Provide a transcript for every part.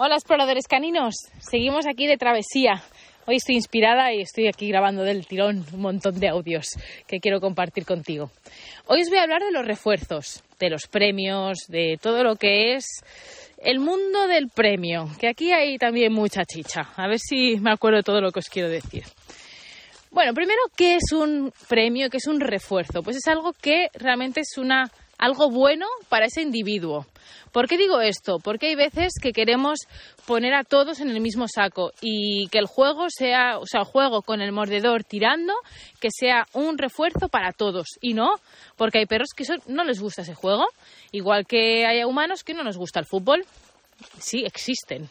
Hola exploradores caninos, seguimos aquí de travesía. Hoy estoy inspirada y estoy aquí grabando del tirón un montón de audios que quiero compartir contigo. Hoy os voy a hablar de los refuerzos, de los premios, de todo lo que es el mundo del premio, que aquí hay también mucha chicha. A ver si me acuerdo de todo lo que os quiero decir. Bueno, primero, ¿qué es un premio? ¿Qué es un refuerzo? Pues es algo que realmente es una algo bueno para ese individuo. ¿Por qué digo esto? Porque hay veces que queremos poner a todos en el mismo saco y que el juego sea, o sea, el juego con el mordedor tirando, que sea un refuerzo para todos. Y no, porque hay perros que no les gusta ese juego, igual que hay humanos que no nos gusta el fútbol. Sí, existen.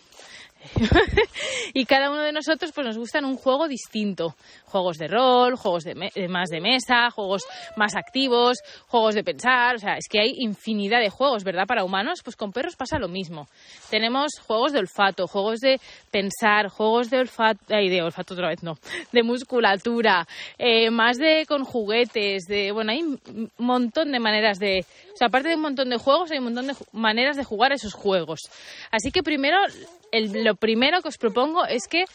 y cada uno de nosotros pues nos gustan un juego distinto. Juegos de rol, juegos de, más de mesa, juegos más activos, juegos de pensar. O sea, es que hay infinidad de juegos, ¿verdad? Para humanos, pues con perros pasa lo mismo. Tenemos juegos de olfato, juegos de pensar, juegos de olfato, ay, de olfato otra vez no, de musculatura, eh, más de con juguetes, de, bueno, hay un montón de maneras de, o sea, aparte de un montón de juegos, hay un montón de maneras de jugar esos juegos. Así que primero lo primero que os propongo es que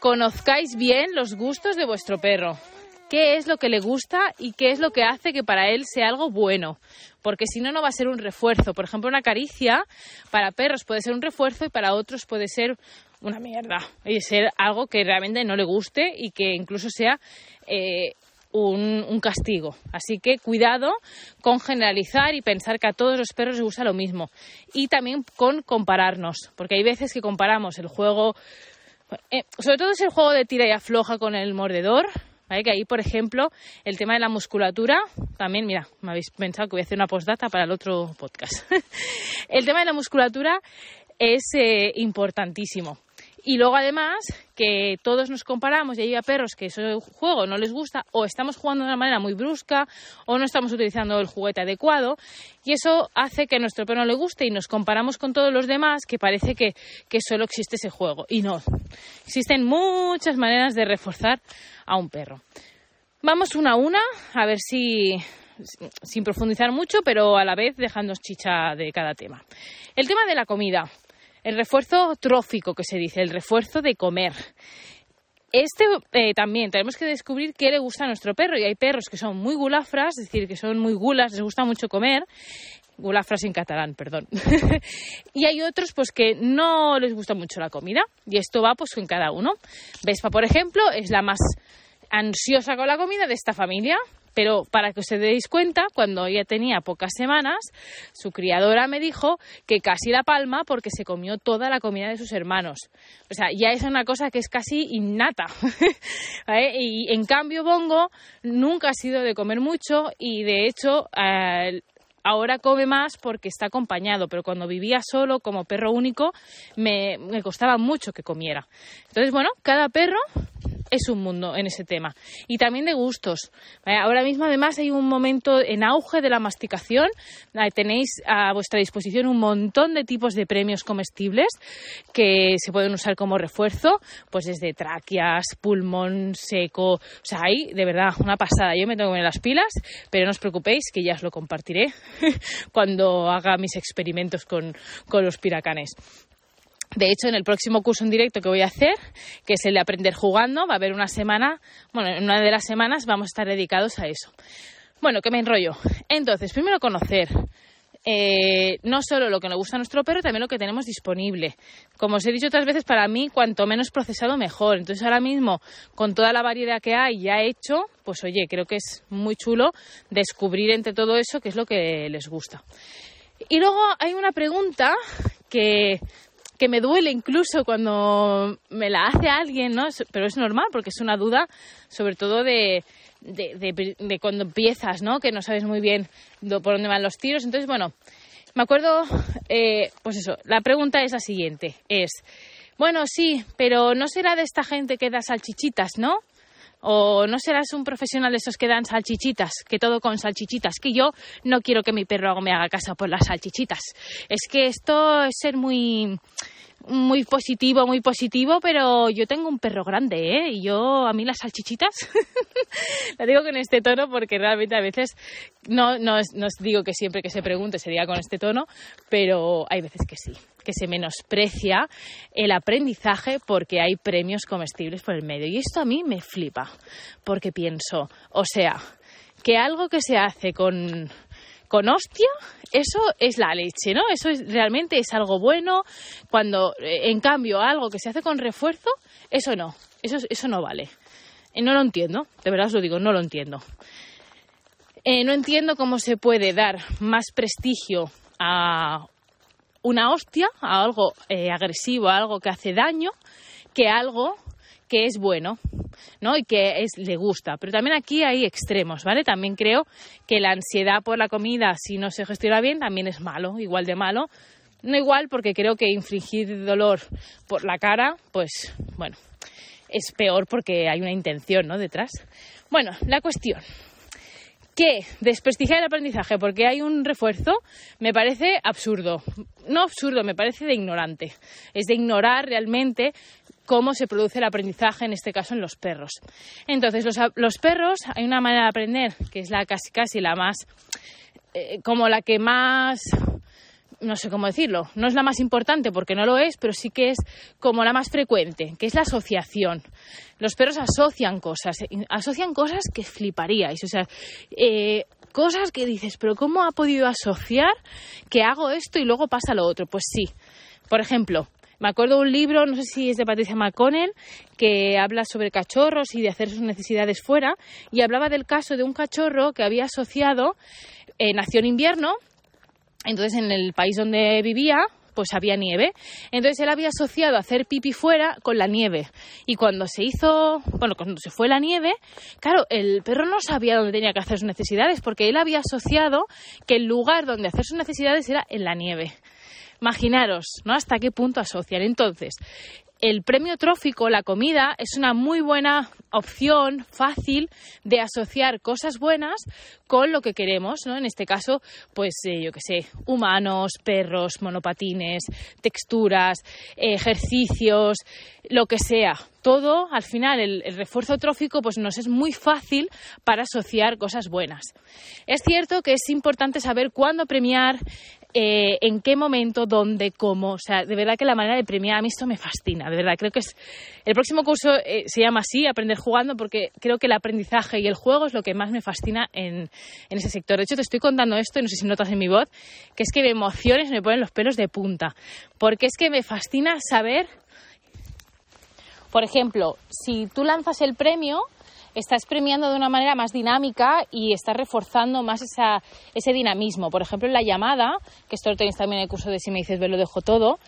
conozcáis bien los gustos de vuestro perro. ¿Qué es lo que le gusta y qué es lo que hace que para él sea algo bueno? Porque si no, no va a ser un refuerzo. Por ejemplo, una caricia para perros puede ser un refuerzo y para otros puede ser una mierda. Y ser algo que realmente no le guste y que incluso sea eh, un, castigo. Así que cuidado con generalizar y pensar que a todos los perros les gusta lo mismo. Y también con compararnos, porque hay veces que comparamos el juego, eh, sobre todo es el juego de tira y afloja con el mordedor. Que ahí, por ejemplo, el tema de la musculatura, también, mira, me habéis pensado que voy a hacer una postdata para el otro podcast. el tema de la musculatura es eh, importantísimo. Y luego además que todos nos comparamos y hay a perros que ese juego no les gusta o estamos jugando de una manera muy brusca o no estamos utilizando el juguete adecuado y eso hace que a nuestro perro no le guste y nos comparamos con todos los demás que parece que, que solo existe ese juego y no. Existen muchas maneras de reforzar a un perro. Vamos una a una a ver si sin profundizar mucho, pero a la vez dejando chicha de cada tema. El tema de la comida. El refuerzo trófico, que se dice, el refuerzo de comer. Este eh, también tenemos que descubrir qué le gusta a nuestro perro. Y hay perros que son muy gulafras, es decir, que son muy gulas, les gusta mucho comer. Gulafras en catalán, perdón. y hay otros pues que no les gusta mucho la comida. Y esto va pues con cada uno. Vespa, por ejemplo, es la más ansiosa con la comida de esta familia. Pero para que os deis cuenta, cuando ella tenía pocas semanas, su criadora me dijo que casi la palma porque se comió toda la comida de sus hermanos. O sea, ya es una cosa que es casi innata. Y en cambio, Bongo nunca ha sido de comer mucho y de hecho. Eh, ahora come más porque está acompañado, pero cuando vivía solo como perro único me, me, costaba mucho que comiera. Entonces, bueno, cada perro es un mundo en ese tema. Y también de gustos. Ahora mismo, además, hay un momento en auge de la masticación. Tenéis a vuestra disposición un montón de tipos de premios comestibles que se pueden usar como refuerzo, pues desde tráqueas, pulmón seco. O sea, hay de verdad una pasada. Yo me tengo que poner las pilas, pero no os preocupéis que ya os lo compartiré cuando haga mis experimentos con, con los piracanes. De hecho, en el próximo curso en directo que voy a hacer, que es el de aprender jugando, va a haber una semana, bueno, en una de las semanas vamos a estar dedicados a eso. Bueno, que me enrollo. Entonces, primero conocer eh, no solo lo que nos gusta a nuestro perro, también lo que tenemos disponible. Como os he dicho otras veces, para mí, cuanto menos procesado, mejor. Entonces, ahora mismo, con toda la variedad que hay ya hecho, pues oye, creo que es muy chulo descubrir entre todo eso qué es lo que les gusta. Y luego hay una pregunta que que me duele incluso cuando me la hace alguien, ¿no? Pero es normal porque es una duda, sobre todo de, de, cuando empiezas, ¿no? Que no sabes muy bien por dónde van los tiros. Entonces, bueno, me acuerdo, eh, pues eso, la pregunta es la siguiente, es, bueno, sí, pero no será de esta gente que da salchichitas, ¿no? O no serás un profesional de esos que dan salchichitas, que todo con salchichitas, que yo no quiero que mi perro me haga caso por las salchichitas. Es que esto es ser muy muy positivo, muy positivo, pero yo tengo un perro grande, ¿eh? Y yo, a mí las salchichitas, la digo con este tono porque realmente a veces, no, no, no digo que siempre que se pregunte se diga con este tono, pero hay veces que sí, que se menosprecia el aprendizaje porque hay premios comestibles por el medio. Y esto a mí me flipa, porque pienso, o sea, que algo que se hace con con hostia, eso es la leche, ¿no? Eso es, realmente es algo bueno. Cuando, eh, en cambio, algo que se hace con refuerzo, eso no, eso, eso no vale. Eh, no lo entiendo, de verdad os lo digo, no lo entiendo. Eh, no entiendo cómo se puede dar más prestigio a una hostia, a algo agresivo, a algo que hace daño, que algo que es bueno, ¿no? Y que es, le gusta. Pero también aquí hay extremos, ¿vale? También creo que la ansiedad por la comida, si no se gestiona bien, también es malo, igual de malo. No igual, porque creo que infringir dolor por la cara, pues, bueno, es peor porque hay una intención, ¿no? Detrás. Bueno, la cuestión que desprestigiar el aprendizaje porque hay un refuerzo me parece absurdo. No absurdo, me parece de ignorante. Es de ignorar realmente cómo se produce el aprendizaje, en este caso en los perros. Entonces, los, perros, hay una manera de aprender que es la casi casi la más, eh, como la que más, no sé cómo decirlo, no es la más importante porque no lo es, pero sí que es como la más frecuente, que es la asociación. Los perros asocian cosas, asocian cosas que fliparíais, o sea, eh, cosas que dices, pero ¿cómo ha podido asociar que hago esto y luego pasa lo otro? Pues sí. Por ejemplo, me acuerdo un libro, no sé si es de Patricia McConnell, que habla sobre cachorros y de hacer sus necesidades fuera, y hablaba del caso de un cachorro que había asociado, eh, nació en invierno, entonces en el país donde vivía, pues había nieve. Entonces él había asociado hacer pipi fuera con la nieve. Y cuando se hizo, bueno, cuando se fue la nieve, claro, el perro no sabía dónde tenía que hacer sus necesidades, porque él había asociado que el lugar donde hacer sus necesidades era en la nieve. Imaginaros, ¿no? Hasta qué punto asociar. Entonces, el premio trófico, la comida, es una muy buena opción fácil de asociar cosas buenas con lo que queremos, ¿no? En este caso, pues eh, yo qué sé, humanos, perros, monopatines, texturas, ejercicios, lo que sea. Todo, al final, el, el, refuerzo trófico, pues nos es muy fácil para asociar cosas buenas. Es cierto que es importante saber cuándo premiar, eh, en qué momento, dónde, cómo. O sea, de verdad que la manera de premiar a mí esto me fascina. De verdad, creo que es. El próximo curso eh, se llama así, Aprender jugando, porque creo que el aprendizaje y el juego es lo que más me fascina en, en ese sector. De hecho, te estoy contando esto, y no sé si notas en mi voz, que es que me emociones me ponen los pelos de punta. Porque es que me fascina saber. Por ejemplo, si tú lanzas el premio, estás premiando de una manera más dinámica y estás reforzando más esa, ese dinamismo. Por ejemplo, en la llamada, que esto lo tenéis también en el curso de Si me dices, ve lo dejo todo,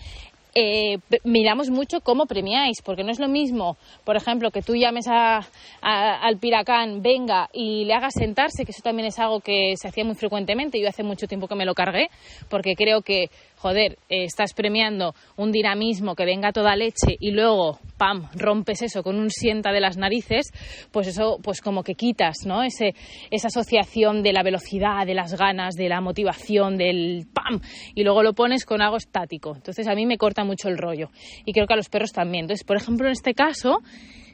eh, miramos mucho cómo premiáis, porque no es lo mismo, por ejemplo, que tú llames a, al piracán, venga y le hagas sentarse, que eso también es algo que se hacía muy frecuentemente. Yo hace mucho tiempo que me lo cargué, porque creo que joder, eh, estás premiando un dinamismo que venga toda leche y luego, pam, rompes eso con un sienta de las narices, pues eso, pues como que quitas, ¿no? Ese, esa asociación de la velocidad, de las ganas, de la motivación, del pam, y luego lo pones con algo estático. Entonces a mí me corta mucho el rollo y creo que a los perros también. Entonces, por ejemplo, en este caso,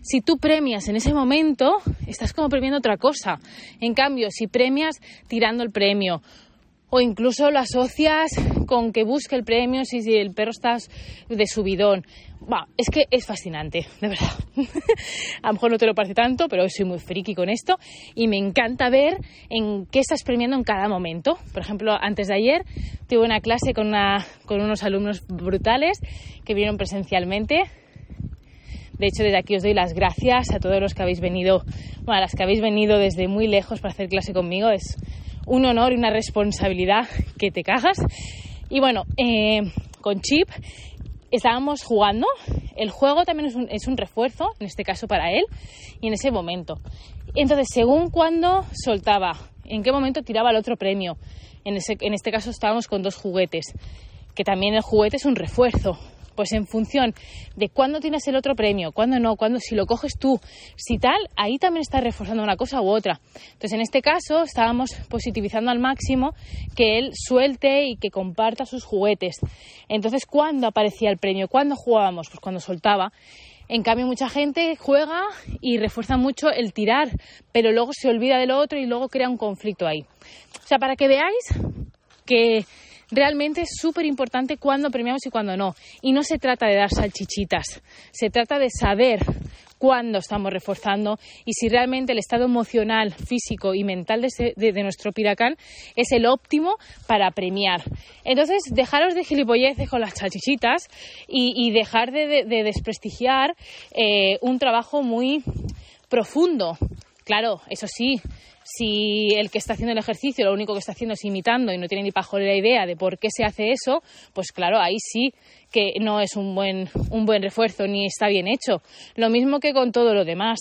si tú premias en ese momento, estás como premiando otra cosa. En cambio, si premias tirando el premio o incluso lo asocias con que busque el premio si, el perro está de subidón. es que es fascinante, de verdad. a lo mejor no te lo parece tanto, pero soy muy friki con esto y me encanta ver en qué estás premiando en cada momento. Por ejemplo, antes de ayer tuve una clase con, unos alumnos brutales que vinieron presencialmente. De hecho, desde aquí os doy las gracias a todos los que habéis venido, bueno, a las que habéis venido desde muy lejos para hacer clase conmigo. Es un honor y una responsabilidad que te cagas. Y bueno, eh, con Chip estábamos jugando. El juego también es un, es un, refuerzo, en este caso para él, y en ese momento. Entonces, según cuando soltaba, en qué momento tiraba el otro premio. En, ese, en este caso estábamos con dos juguetes, que también el juguete es un refuerzo. Pues en función de cuándo tienes el otro premio, cuándo no, cuándo si lo coges tú, si tal, ahí también estás reforzando una cosa u otra. Entonces, en este caso, estábamos positivizando al máximo que él suelte y que comparta sus juguetes. Entonces, ¿cuándo aparecía el premio? ¿Cuándo jugábamos? Pues cuando soltaba. En cambio, mucha gente juega y refuerza mucho el tirar, pero luego se olvida de lo otro y luego crea un conflicto ahí. O sea, para que veáis que realmente es súper importante cuándo premiamos y cuándo no. Y no se trata de dar salchichitas, se trata de saber cuándo estamos reforzando y si realmente el estado emocional, físico y mental de, nuestro piracán es el óptimo para premiar. Entonces, dejaros de gilipolleces con las salchichitas y, dejar de, desprestigiar eh, un trabajo muy profundo. Claro, eso sí, si el que está haciendo el ejercicio lo único que está haciendo es imitando y no tiene ni pajolera idea de por qué se hace eso, pues claro, ahí sí que no es un buen, un buen refuerzo ni está bien hecho. Lo mismo que con todo lo demás.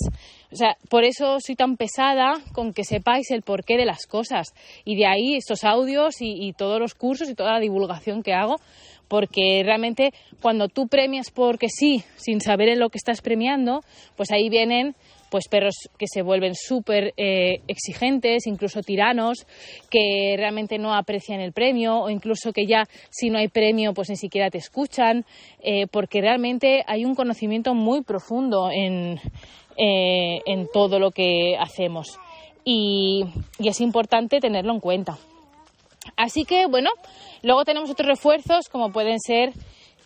O sea, por eso soy tan pesada con que sepáis el porqué de las cosas. Y de ahí estos audios y, y todos los cursos y toda la divulgación que hago, porque realmente cuando tú premias porque sí, sin saber en lo que estás premiando, pues ahí vienen pues perros que se vuelven súper eh, exigentes, incluso tiranos, que realmente no aprecian el premio o incluso que ya si no hay premio pues ni siquiera te escuchan, eh, porque realmente hay un conocimiento muy profundo en, eh, en todo lo que hacemos y, y es importante tenerlo en cuenta. Así que bueno, luego tenemos otros refuerzos como pueden ser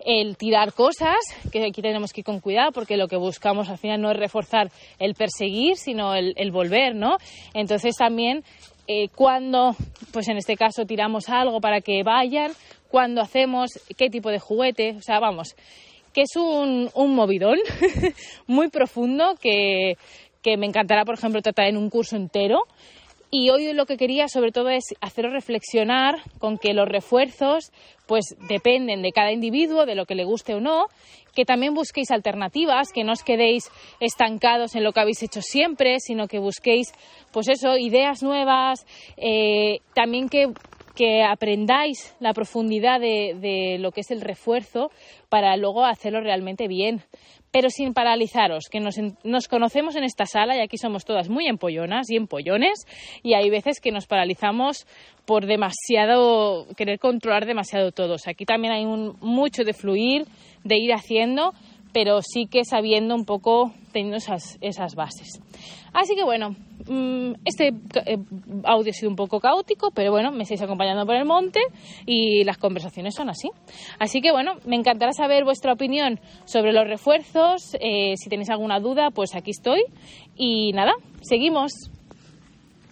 el tirar cosas, que aquí tenemos que ir con cuidado porque lo que buscamos al final no es reforzar el perseguir, sino el, volver, ¿no? Entonces también eh, cuando, pues en este caso tiramos algo para que vayan, cuando hacemos, qué tipo de juguete, o sea, vamos, que es un, un movidón muy profundo que, que me encantará, por ejemplo, tratar en un curso entero. Y hoy lo que quería sobre todo es haceros reflexionar con que los refuerzos pues dependen de cada individuo, de lo que le guste o no, que también busquéis alternativas, que no os quedéis estancados en lo que habéis hecho siempre, sino que busquéis pues eso, ideas nuevas, eh, también que que aprendáis la profundidad de, de, lo que es el refuerzo para luego hacerlo realmente bien pero sin paralizaros, que nos, nos, conocemos en esta sala y aquí somos todas muy empollonas y empollones y hay veces que nos paralizamos por demasiado, querer controlar demasiado todos. Aquí también hay un, mucho de fluir, de ir haciendo, pero sí que sabiendo un poco, teniendo esas, esas bases. Así que bueno, mm, este eh, audio ha sido un poco caótico, pero bueno, me estáis acompañando por el monte y las conversaciones son así. Así que bueno, me encantará saber vuestra opinión sobre los refuerzos. Eh, si tenéis alguna duda, pues aquí estoy. Y nada, seguimos.